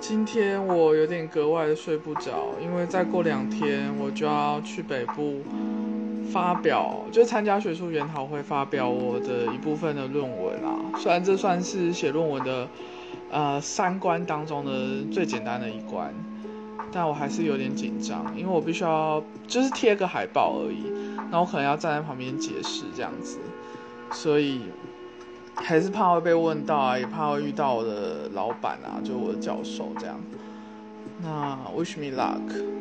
今天我有点格外的睡不着，因为再过两天我就要去北部发表，就参加学术研讨会，发表我的一部分的论文啦。虽然这算是写论文的呃三关当中的最简单的一关，但我还是有点紧张，因为我必须要就是贴个海报而已，那我可能要站在旁边解释这样子，所以。还是怕会被问到啊，也怕会遇到我的老板啊，就是我的教授这样。那 wish me luck。